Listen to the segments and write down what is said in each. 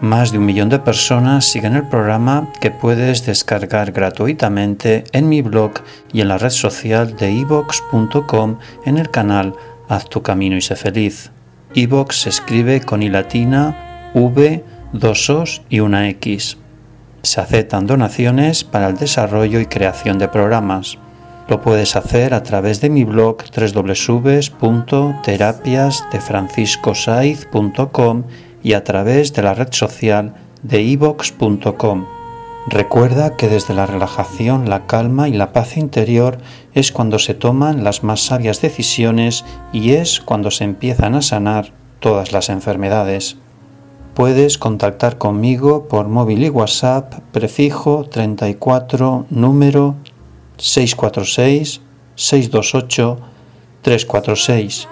Más de un millón de personas siguen el programa que puedes descargar gratuitamente en mi blog y en la red social de ivox.com en el canal Haz tu camino y sé feliz. iVox se escribe con i latina, v, dos os y una x. Se aceptan donaciones para el desarrollo y creación de programas. Lo puedes hacer a través de mi blog www.terapiasdefranciscosaiz.com y a través de la red social de ivox.com. Recuerda que desde la relajación, la calma y la paz interior es cuando se toman las más sabias decisiones y es cuando se empiezan a sanar todas las enfermedades. Puedes contactar conmigo por móvil y WhatsApp prefijo 34 número 646 628 346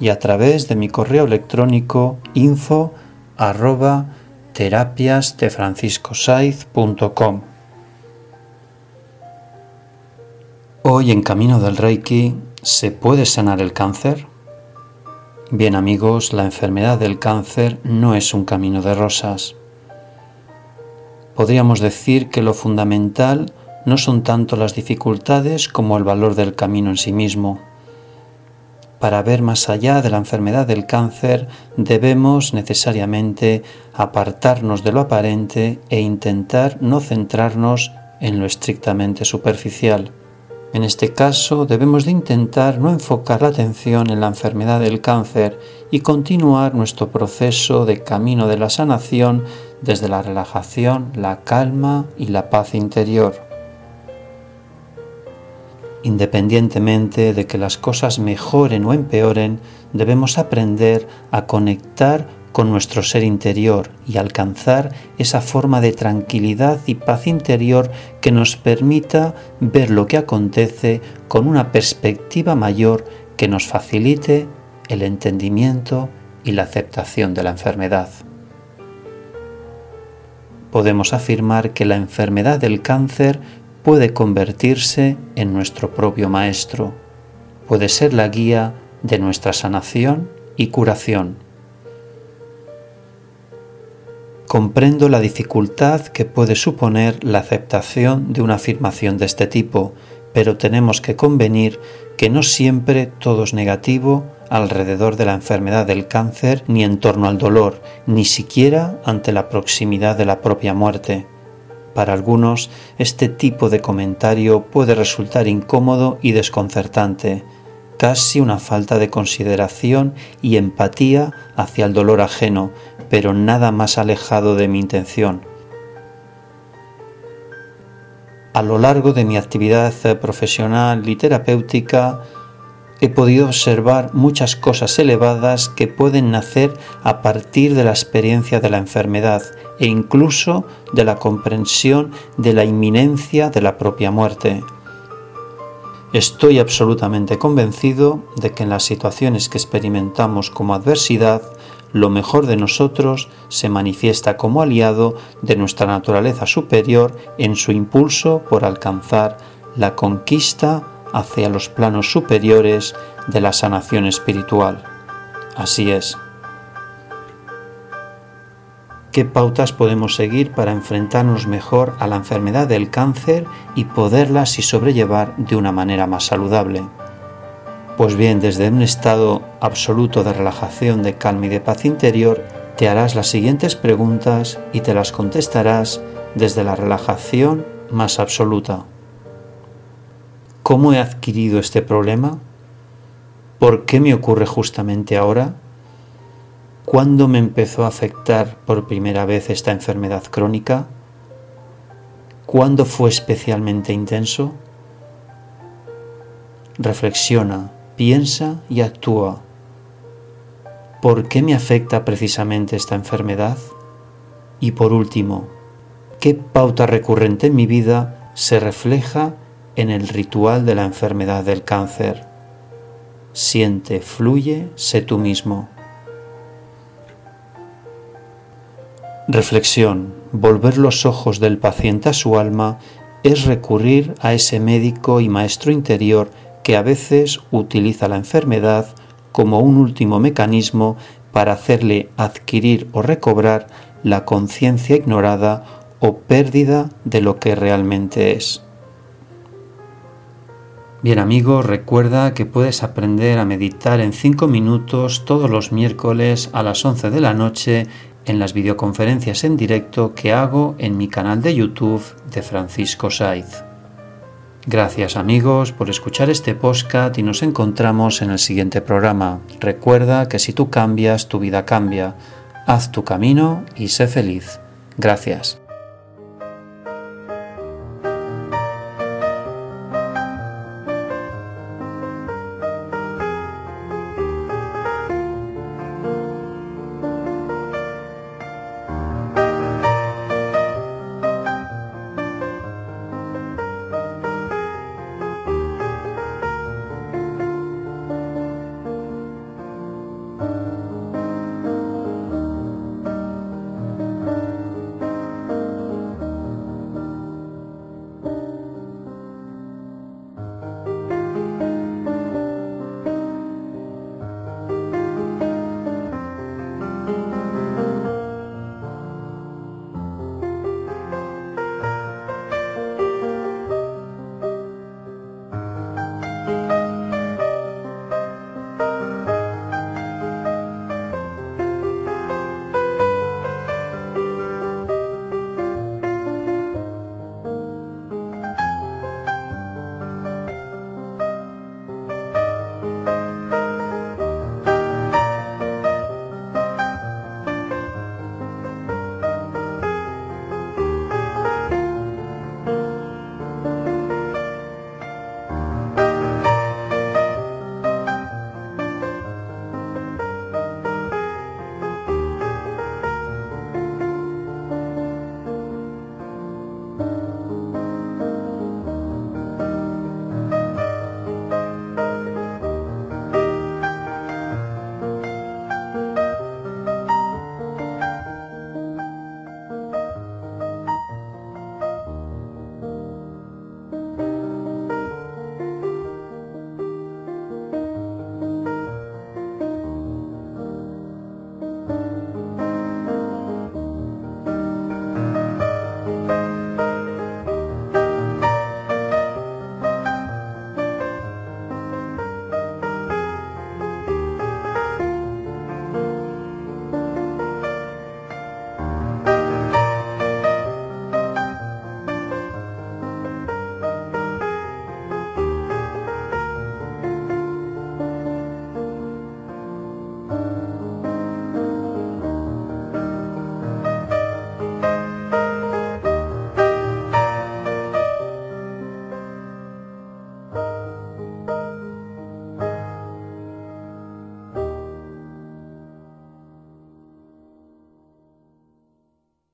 y a través de mi correo electrónico info arroba terapiasdefranciscosaiz.com. Hoy en Camino del Reiki, ¿se puede sanar el cáncer? Bien amigos, la enfermedad del cáncer no es un camino de rosas. Podríamos decir que lo fundamental no son tanto las dificultades como el valor del camino en sí mismo. Para ver más allá de la enfermedad del cáncer debemos necesariamente apartarnos de lo aparente e intentar no centrarnos en lo estrictamente superficial. En este caso debemos de intentar no enfocar la atención en la enfermedad del cáncer y continuar nuestro proceso de camino de la sanación desde la relajación, la calma y la paz interior independientemente de que las cosas mejoren o empeoren, debemos aprender a conectar con nuestro ser interior y alcanzar esa forma de tranquilidad y paz interior que nos permita ver lo que acontece con una perspectiva mayor que nos facilite el entendimiento y la aceptación de la enfermedad. Podemos afirmar que la enfermedad del cáncer puede convertirse en nuestro propio maestro, puede ser la guía de nuestra sanación y curación. Comprendo la dificultad que puede suponer la aceptación de una afirmación de este tipo, pero tenemos que convenir que no siempre todo es negativo alrededor de la enfermedad del cáncer ni en torno al dolor, ni siquiera ante la proximidad de la propia muerte. Para algunos, este tipo de comentario puede resultar incómodo y desconcertante, casi una falta de consideración y empatía hacia el dolor ajeno, pero nada más alejado de mi intención. A lo largo de mi actividad profesional y terapéutica, he podido observar muchas cosas elevadas que pueden nacer a partir de la experiencia de la enfermedad e incluso de la comprensión de la inminencia de la propia muerte. Estoy absolutamente convencido de que en las situaciones que experimentamos como adversidad, lo mejor de nosotros se manifiesta como aliado de nuestra naturaleza superior en su impulso por alcanzar la conquista hacia los planos superiores de la sanación espiritual. Así es. ¿Qué pautas podemos seguir para enfrentarnos mejor a la enfermedad del cáncer y poderlas y sobrellevar de una manera más saludable? Pues bien, desde un estado absoluto de relajación, de calma y de paz interior, te harás las siguientes preguntas y te las contestarás desde la relajación más absoluta. ¿Cómo he adquirido este problema? ¿Por qué me ocurre justamente ahora? ¿Cuándo me empezó a afectar por primera vez esta enfermedad crónica? ¿Cuándo fue especialmente intenso? Reflexiona, piensa y actúa. ¿Por qué me afecta precisamente esta enfermedad? Y por último, ¿qué pauta recurrente en mi vida se refleja en el ritual de la enfermedad del cáncer? Siente, fluye, sé tú mismo. Reflexión. Volver los ojos del paciente a su alma es recurrir a ese médico y maestro interior que a veces utiliza la enfermedad como un último mecanismo para hacerle adquirir o recobrar la conciencia ignorada o pérdida de lo que realmente es. Bien amigos, recuerda que puedes aprender a meditar en 5 minutos todos los miércoles a las 11 de la noche en las videoconferencias en directo que hago en mi canal de YouTube de Francisco Saiz. Gracias amigos por escuchar este podcast y nos encontramos en el siguiente programa. Recuerda que si tú cambias, tu vida cambia. Haz tu camino y sé feliz. Gracias. Oh.